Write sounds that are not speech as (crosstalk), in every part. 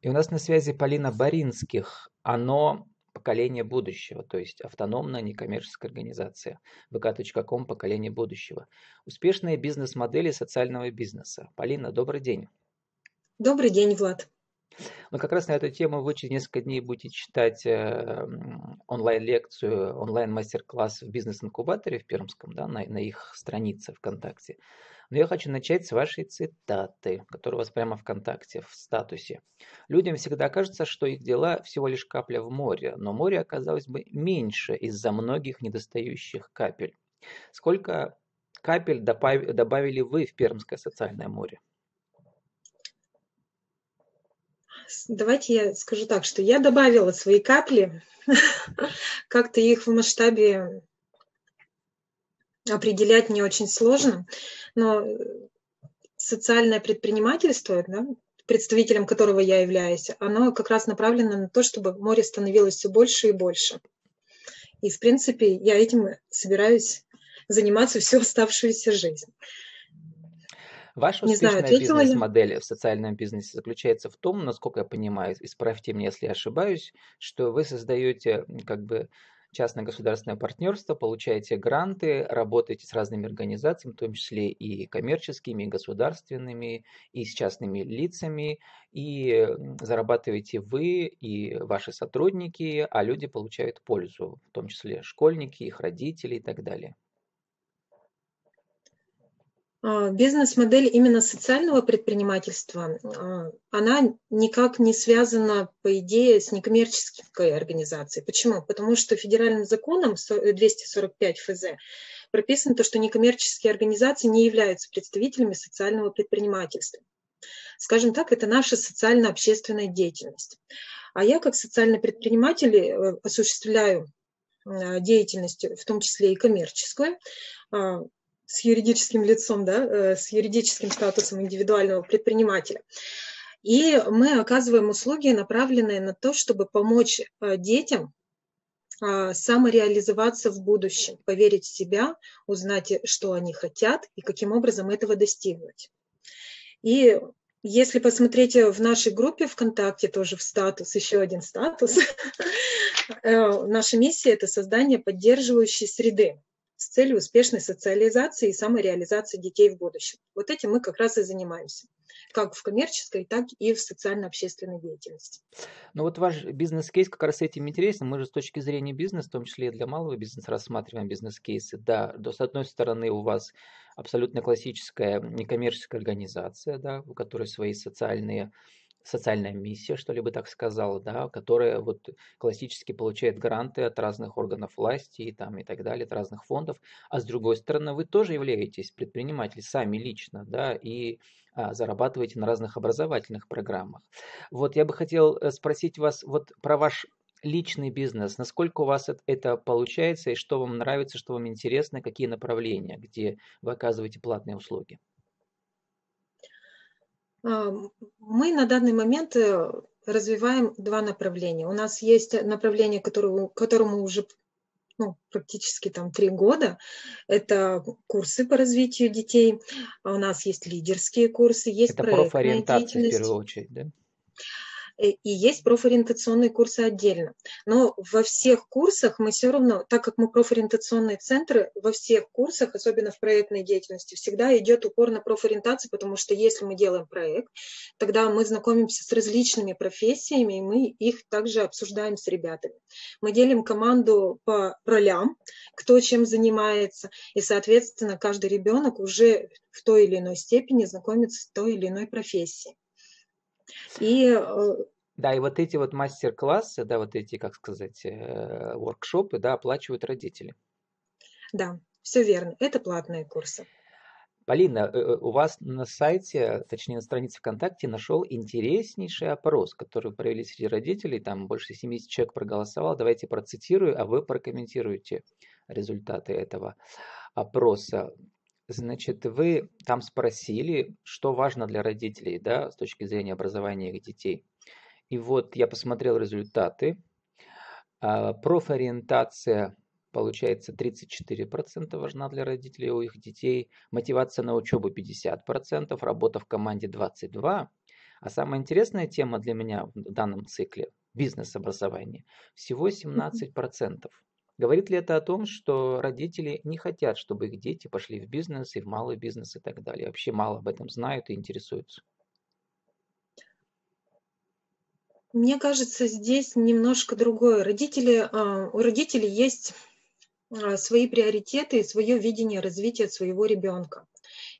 И у нас на связи Полина Баринских. Оно поколение будущего, то есть автономная некоммерческая организация. vk.com поколение будущего. Успешные бизнес-модели социального бизнеса. Полина, добрый день. Добрый день, Влад. Мы как раз на эту тему вы через несколько дней будете читать э, онлайн-лекцию, онлайн-мастер-класс в бизнес-инкубаторе в Пермском, да, на, на их странице ВКонтакте. Но я хочу начать с вашей цитаты, которая у вас прямо ВКонтакте, в статусе. Людям всегда кажется, что их дела всего лишь капля в море, но море оказалось бы меньше из-за многих недостающих капель. Сколько капель добавили вы в Пермское социальное море? Давайте я скажу так, что я добавила свои капли, (laughs) как-то их в масштабе определять не очень сложно, но социальное предпринимательство, да, представителем которого я являюсь, оно как раз направлено на то, чтобы море становилось все больше и больше. И, в принципе, я этим собираюсь заниматься всю оставшуюся жизнь. Ваша Не успешная бизнес-модель в социальном бизнесе заключается в том, насколько я понимаю, исправьте меня, если я ошибаюсь, что вы создаете как бы частно-государственное партнерство, получаете гранты, работаете с разными организациями, в том числе и коммерческими, и государственными, и с частными лицами, и зарабатываете вы и ваши сотрудники, а люди получают пользу, в том числе школьники, их родители и так далее. А, бизнес-модель именно социального предпринимательства, а, она никак не связана, по идее, с некоммерческой организацией. Почему? Потому что федеральным законом 245 ФЗ прописано то, что некоммерческие организации не являются представителями социального предпринимательства. Скажем так, это наша социально-общественная деятельность. А я как социальный предприниматель э, осуществляю э, деятельность, в том числе и коммерческую, а, с юридическим лицом, да, э, с юридическим статусом индивидуального предпринимателя. И мы оказываем услуги, направленные на то, чтобы помочь э, детям а, самореализоваться в будущем, поверить в себя, узнать, что они хотят и каким образом этого достигнуть. И если посмотреть в нашей группе ВКонтакте, тоже в статус, еще один статус, (laughs) э, наша миссия – это создание поддерживающей среды с целью успешной социализации и самореализации детей в будущем. Вот этим мы как раз и занимаемся, как в коммерческой, так и в социально-общественной деятельности. Ну вот ваш бизнес-кейс как раз этим интересен. Мы же с точки зрения бизнеса, в том числе и для малого бизнеса, рассматриваем бизнес-кейсы. Да, с одной стороны у вас абсолютно классическая некоммерческая организация, да, у которой свои социальные социальная миссия, что ли бы так сказал, да, которая вот классически получает гранты от разных органов власти и, там, и так далее, от разных фондов. А с другой стороны, вы тоже являетесь предпринимателем сами лично, да, и а, зарабатываете на разных образовательных программах. Вот я бы хотел э, спросить вас вот про ваш личный бизнес, насколько у вас это получается и что вам нравится, что вам интересно, какие направления, где вы оказываете платные услуги? А, мы на данный момент э, развиваем два направления. У нас есть направление, которому, которому уже ну, практически там три года. Это курсы по развитию детей. А у нас есть лидерские курсы, есть Это профориентация в первую очередь, да? Э, и есть профориентационные курсы отдельно. Но во всех курсах мы все равно, так как мы профориентационные центры, во всех курсах, особенно в проектной деятельности, всегда идет упор на профориентацию, потому что если мы делаем проект, тогда мы знакомимся с различными профессиями, и мы их также обсуждаем с ребятами. Мы делим команду по ролям, кто чем занимается, и, соответственно, каждый ребенок уже в той или иной степени знакомится с той или иной профессией. И э, да, и вот эти вот мастер-классы, да, вот эти, как сказать, э, воркшопы, да, оплачивают родители. Да, все верно. Это платные курсы. Полина, э, у вас на сайте, точнее на странице ВКонтакте, нашел интереснейший опрос, который провели среди родителей. Там больше 70 человек проголосовало. Давайте процитирую, а вы прокомментируете результаты этого опроса. Значит, вы там спросили, что важно для родителей, да, с точки зрения образования их детей. И вот я посмотрел результаты. А, профориентация получается 34% важна для родителей у их детей, мотивация на учебу 50%, работа в команде 22%, А самая интересная тема для меня в данном цикле – бизнес-образование. Всего 17%. Говорит ли это о том, что родители не хотят, чтобы их дети пошли в бизнес и в малый бизнес и так далее? Вообще мало об этом знают и интересуются. Мне кажется, здесь немножко другое. Родители, а, у родителей есть а, свои приоритеты и свое видение развития своего ребенка.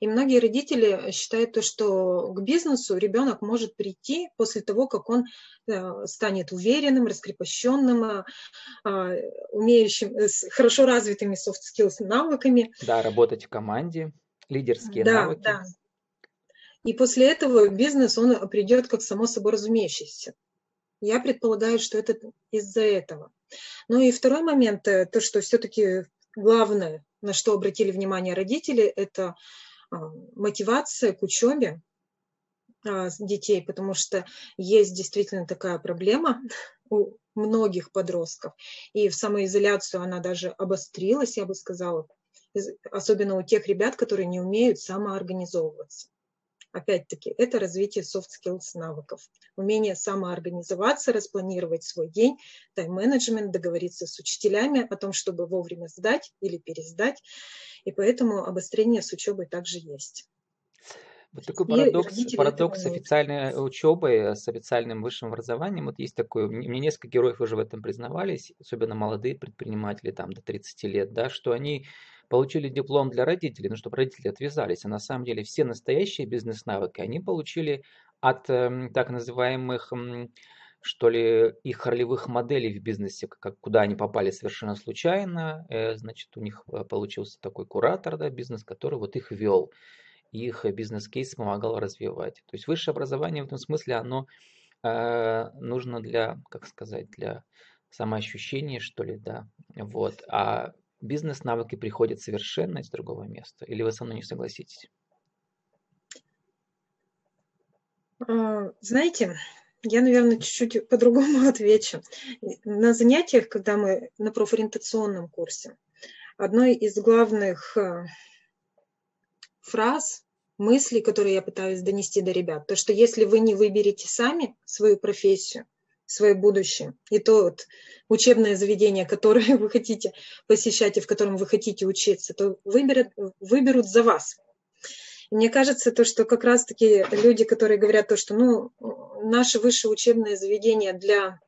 И многие родители считают то, что к бизнесу ребенок может прийти после того, как он э, станет уверенным, раскрепощенным, а, а, умеющим, э, с хорошо развитыми soft skills навыками. Да, работать в команде, лидерские да, навыки. Да. И после этого бизнес, он придет как само собой разумеющийся. Я предполагаю, что это из-за этого. Ну и второй момент, э, то, что все-таки главное, на что обратили внимание родители, это мотивация к учебе а, детей, потому что есть действительно такая проблема у многих подростков. И в самоизоляцию она даже обострилась, я бы сказала, особенно у тех ребят, которые не умеют самоорганизовываться. Опять-таки, это развитие soft skills навыков. Умение самоорганизоваться, распланировать свой день, тайм-менеджмент, договориться с учителями о том, чтобы вовремя сдать или пересдать. И поэтому обострение с учебой также есть. Вот такой парадокс, парадокс с официальной учебой, с официальным высшим образованием. Вот есть такой, мне несколько героев уже в этом признавались, особенно молодые предприниматели, там до 30 лет, да, что они получили диплом для родителей, ну, чтобы родители отвязались. А на самом деле все настоящие бизнес-навыки они получили от э, так называемых, э, что ли, их ролевых моделей в бизнесе, как, куда они попали совершенно случайно. Э, значит, у них э, получился такой куратор, да, бизнес, который вот их вел. Их бизнес-кейс помогал развивать. То есть высшее образование в этом смысле, оно э, нужно для, как сказать, для самоощущения, что ли, да. Вот. А бизнес-навыки приходят совершенно из другого места. Или вы со мной не согласитесь? А, знаете, я, наверное, чуть-чуть по-другому (laughs) отвечу. На занятиях, когда мы на профориентационном курсе, одной из главных а, фраз, мыслей, которые я пытаюсь донести до ребят, то, что если вы не выберете сами свою профессию, свое будущее. И то вот учебное заведение, которое (laughs) вы хотите посещать и в котором вы хотите учиться, то выберут, выберут за вас. Мне кажется, то, что как раз-таки люди, которые говорят то, что ну, наше высшее учебное заведение для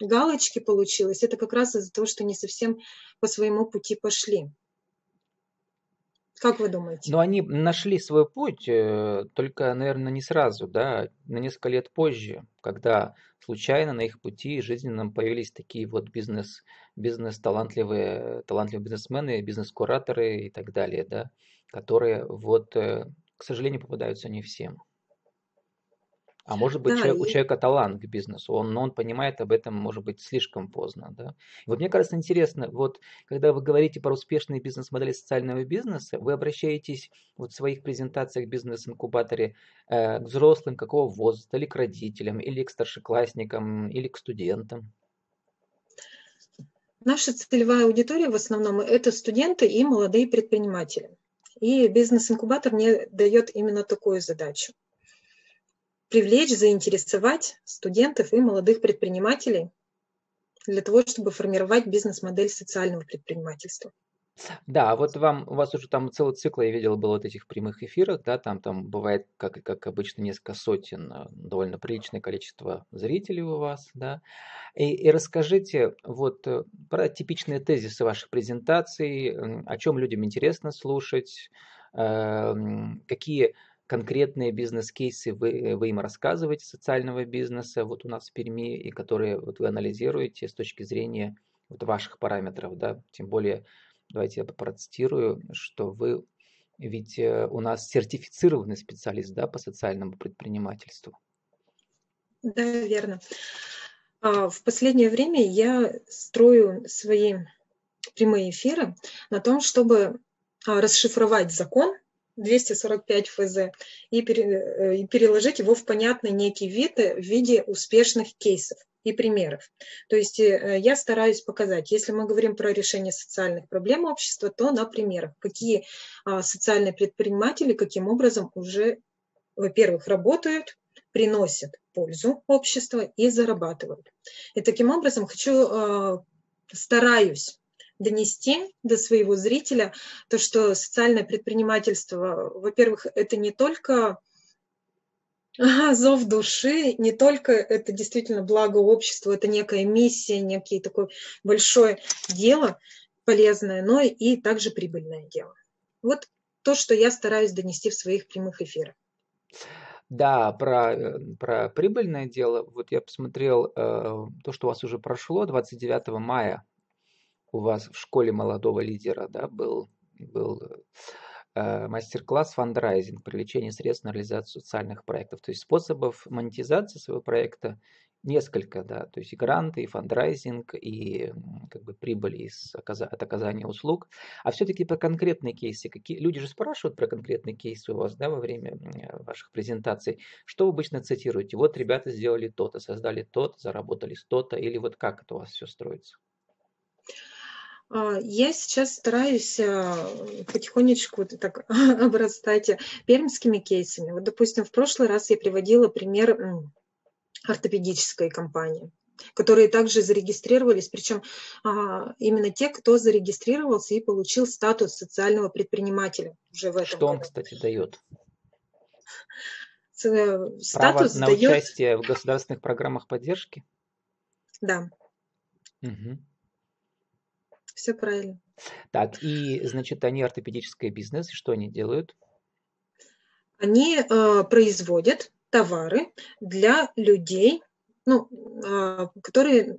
галочки получилось, это как раз из-за того, что не совсем по своему пути пошли. Как вы думаете? Но они нашли свой путь, э, только, наверное, не сразу, да, на несколько лет позже, когда случайно на их пути жизненном появились такие вот бизнес, бизнес-талантливые, талантливые бизнесмены, бизнес-кураторы и так далее, да, которые вот, э, к сожалению, попадаются не всем. А может быть, да, человек, и... у человека талант к бизнесу, он, но он понимает об этом, может быть, слишком поздно. Да? И вот мне кажется интересно, вот когда вы говорите про успешные бизнес-модели социального бизнеса, вы обращаетесь вот в своих презентациях в бизнес-инкубаторе э, к взрослым какого возраста, или к родителям, или к старшеклассникам, или к студентам? Наша целевая аудитория в основном это студенты и молодые предприниматели. И бизнес-инкубатор мне дает именно такую задачу привлечь, заинтересовать студентов и молодых предпринимателей для того, чтобы формировать бизнес-модель социального предпринимательства. Да, вот вам, у вас уже там целый цикл, я видел, был вот этих прямых эфирах, да, там, там бывает, как, как обычно, несколько сотен, э, довольно приличное количество зрителей у вас, да. И, и расскажите вот э, про типичные тезисы ваших презентаций, о чем людям интересно слушать, э, какие конкретные бизнес-кейсы вы, вы им рассказываете социального бизнеса вот у нас в Перми, и которые вот вы анализируете с точки зрения вот ваших параметров, да, тем более, давайте я процитирую, что вы ведь э, у нас сертифицированный специалист, да, по социальному предпринимательству. Да, верно. А, в последнее время я строю свои прямые эфиры на том, чтобы а, расшифровать закон 245 ФЗ и, пере, и переложить его в понятный некий вид в виде успешных кейсов и примеров. То есть э, я стараюсь показать, если мы говорим про решение социальных проблем общества, то на примерах, какие а, социальные предприниматели каким образом уже, во-первых, работают, приносят пользу обществу и зарабатывают. И таким образом хочу, стараюсь донести до своего зрителя то, что социальное предпринимательство, во-первых, это не только зов души, не только это действительно благо обществу, это некая миссия, некое такое большое дело полезное, но и также прибыльное дело. Вот то, что я стараюсь донести в своих прямых эфирах. Да, про, про прибыльное дело. Вот я посмотрел э, то, что у вас уже прошло 29 мая у вас в школе молодого лидера да, был, был э, мастер-класс фандрайзинг, привлечение средств на реализацию социальных проектов. То есть способов монетизации своего проекта несколько, да, то есть и гранты, и фандрайзинг, и как бы прибыль из, от оказания услуг. А все-таки по конкретные кейсы, какие, люди же спрашивают про конкретные кейсы у вас, да, во время ваших презентаций. Что вы обычно цитируете? Вот ребята сделали то-то, создали то-то, заработали то-то, или вот как это у вас все строится? А, я сейчас стараюсь а, потихонечку так (laughs) обрастать пермскими кейсами. Вот, допустим, в прошлый раз я приводила пример ортопедической компании которые также зарегистрировались, причем а, именно те, кто зарегистрировался и получил статус социального предпринимателя уже в этом Что он, кстати, дает? Э, статус Право на дает... участие в государственных программах поддержки? Да. Угу. Все правильно. Так, и, значит, они ортопедический бизнес, что они делают? Они э, производят товары для людей, ну, э, которые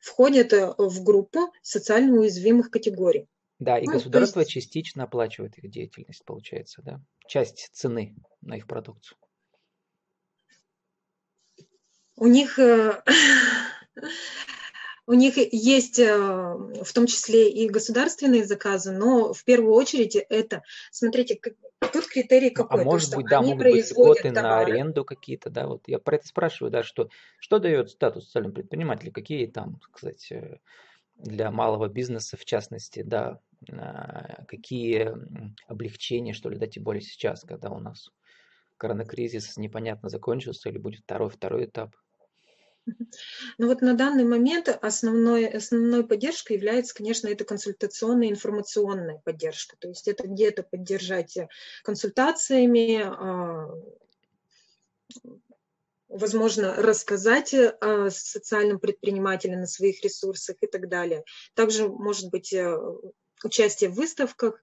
входят э, в группу социально уязвимых категорий. Да, и ну, государство есть... частично оплачивает их деятельность, получается, да? Часть цены на их продукцию. У них э, (laughs) У них есть э, в том числе и государственные заказы, но в первую очередь это, смотрите, тут критерий ну, а может быть, да, могут быть льготы на аренду какие-то, да, вот. Я про это спрашиваю, да, что, что дает статус социального предпринимателя, какие там, кстати, для малого бизнеса в частности, да, а, какие облегчения, что ли, да, тем более сейчас, когда у нас коронакризис непонятно закончился или будет второй, второй этап. (laughs) Ну вот на данный момент основной, основной поддержкой является, конечно, это консультационная информационная поддержка. То есть это где-то поддержать консультациями, а, возможно, рассказать о социальном предпринимателе на своих ресурсах и так далее. Также может быть э, участие в выставках.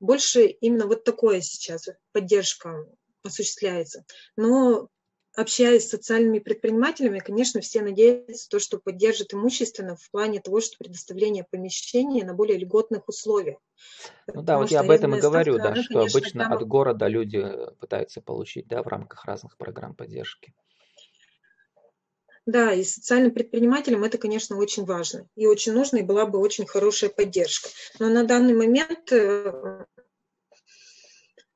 Больше именно вот такое сейчас поддержка осуществляется. Но общаясь с социальными предпринимателями, конечно, все надеются, то, что поддержит имущественно в плане того, что предоставление помещения на более льготных условиях. Ну да, вот я об этом и говорю, ставка, да, она, что конечно, обычно там... от города люди пытаются получить, да, в рамках разных программ поддержки. Да, и социальным предпринимателям это, конечно, очень важно и очень нужно, и была бы очень хорошая поддержка. Но на данный момент э,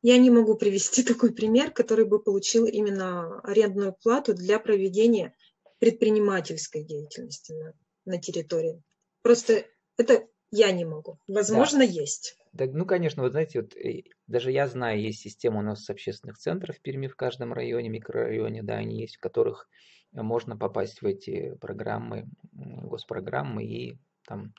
я не могу привести (laughs) такой пример, который бы получил именно арендную плату для проведения предпринимательской деятельности на, на территории. Просто это я не могу. Возможно, да. есть. Да, ну, конечно, вы знаете, вот, э, даже я знаю, есть система у нас общественных центров в Перми в каждом районе, микрорайоне, да, они есть, в которых можно попасть в эти программы, госпрограммы и там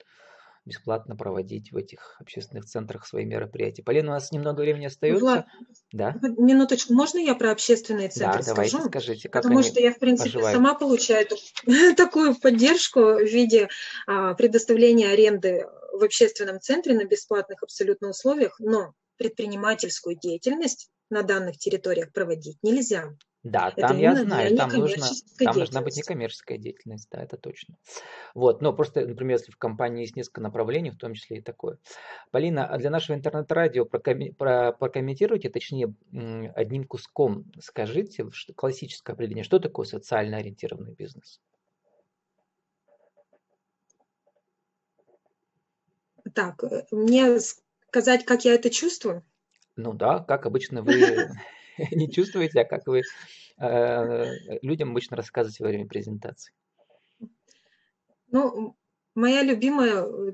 бесплатно проводить в этих общественных центрах свои мероприятия. Полина, у нас немного времени остается. Влад, да? Минуточку, можно я про общественные центры да, давайте, скажу? скажите, как Потому что я, в принципе, поживают? сама получаю (laughs) такую поддержку в виде а, предоставления аренды в общественном центре на бесплатных абсолютно условиях, но предпринимательскую деятельность на данных территориях проводить нельзя. Да, это там я знаю, там, нужно, там должна быть некоммерческая деятельность, да, это точно. Вот, но просто, например, если в компании есть несколько направлений, в том числе и такое. Полина, а для нашего интернет-радио прокомментируйте, точнее, одним куском скажите что, классическое определение, что такое социально ориентированный бизнес? Так, э, мне сказать, как я это чувствую? Ну да, как обычно вы (laughs) не чувствуете, а как вы э, людям обычно рассказываете во время презентации? Ну, моя любимая э,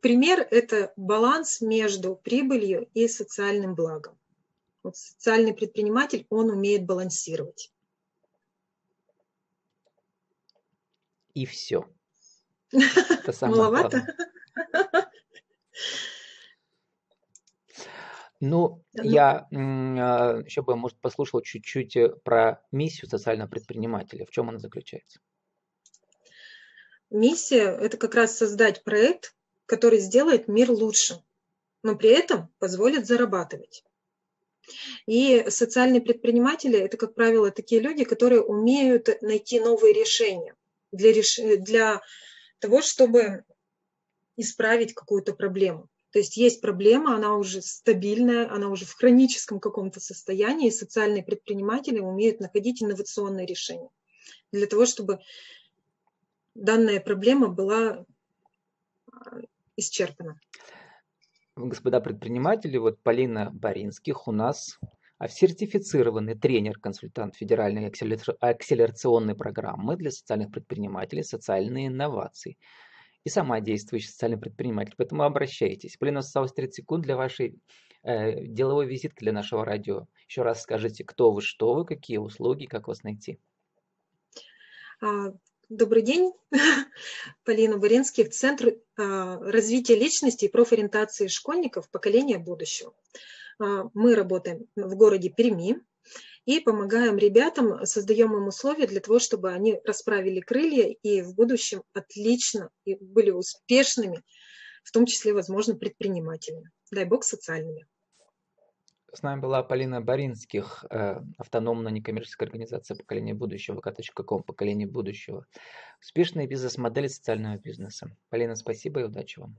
пример – это баланс между прибылью и социальным благом. Вот социальный предприниматель, он умеет балансировать. И все. (laughs) Маловато? (laughs) Ну, ну, я а, еще бы, может, послушал чуть-чуть э, про миссию социального предпринимателя. В чем она заключается? Миссия – это как раз создать проект, который сделает мир лучше, но при этом позволит зарабатывать. И социальные предприниматели – это, как правило, такие люди, которые умеют найти новые решения для, реш... для того, чтобы исправить какую-то проблему. То есть есть проблема, она уже стабильная, она уже в хроническом каком-то состоянии, и социальные предприниматели умеют находить инновационные решения для того, чтобы данная проблема была а, исчерпана. Господа предприниматели, вот Полина Боринских у нас а, сертифицированный тренер-консультант Федеральной акселерационной программы для социальных предпринимателей «Социальные инновации» и сама действующий социальный предприниматель. Поэтому обращайтесь. Полина, осталось 30 секунд для вашей э, деловой визитки для нашего радио. Еще раз скажите, кто вы, что вы, какие услуги, как вас найти. А, добрый день, (laughs) Полина Буренских, Центр а, развития личности и профориентации школьников поколения будущего. А, мы работаем в городе Перми, и помогаем ребятам, создаем им условия для того, чтобы они расправили крылья и в будущем отлично и были успешными, в том числе, возможно, предпринимателями. Дай бог, социальными. С нами была Полина Боринских, э, автономная некоммерческая организация поколения будущего, vk.com, поколение будущего. Успешные бизнес-модели социального бизнеса. Полина, спасибо и удачи вам.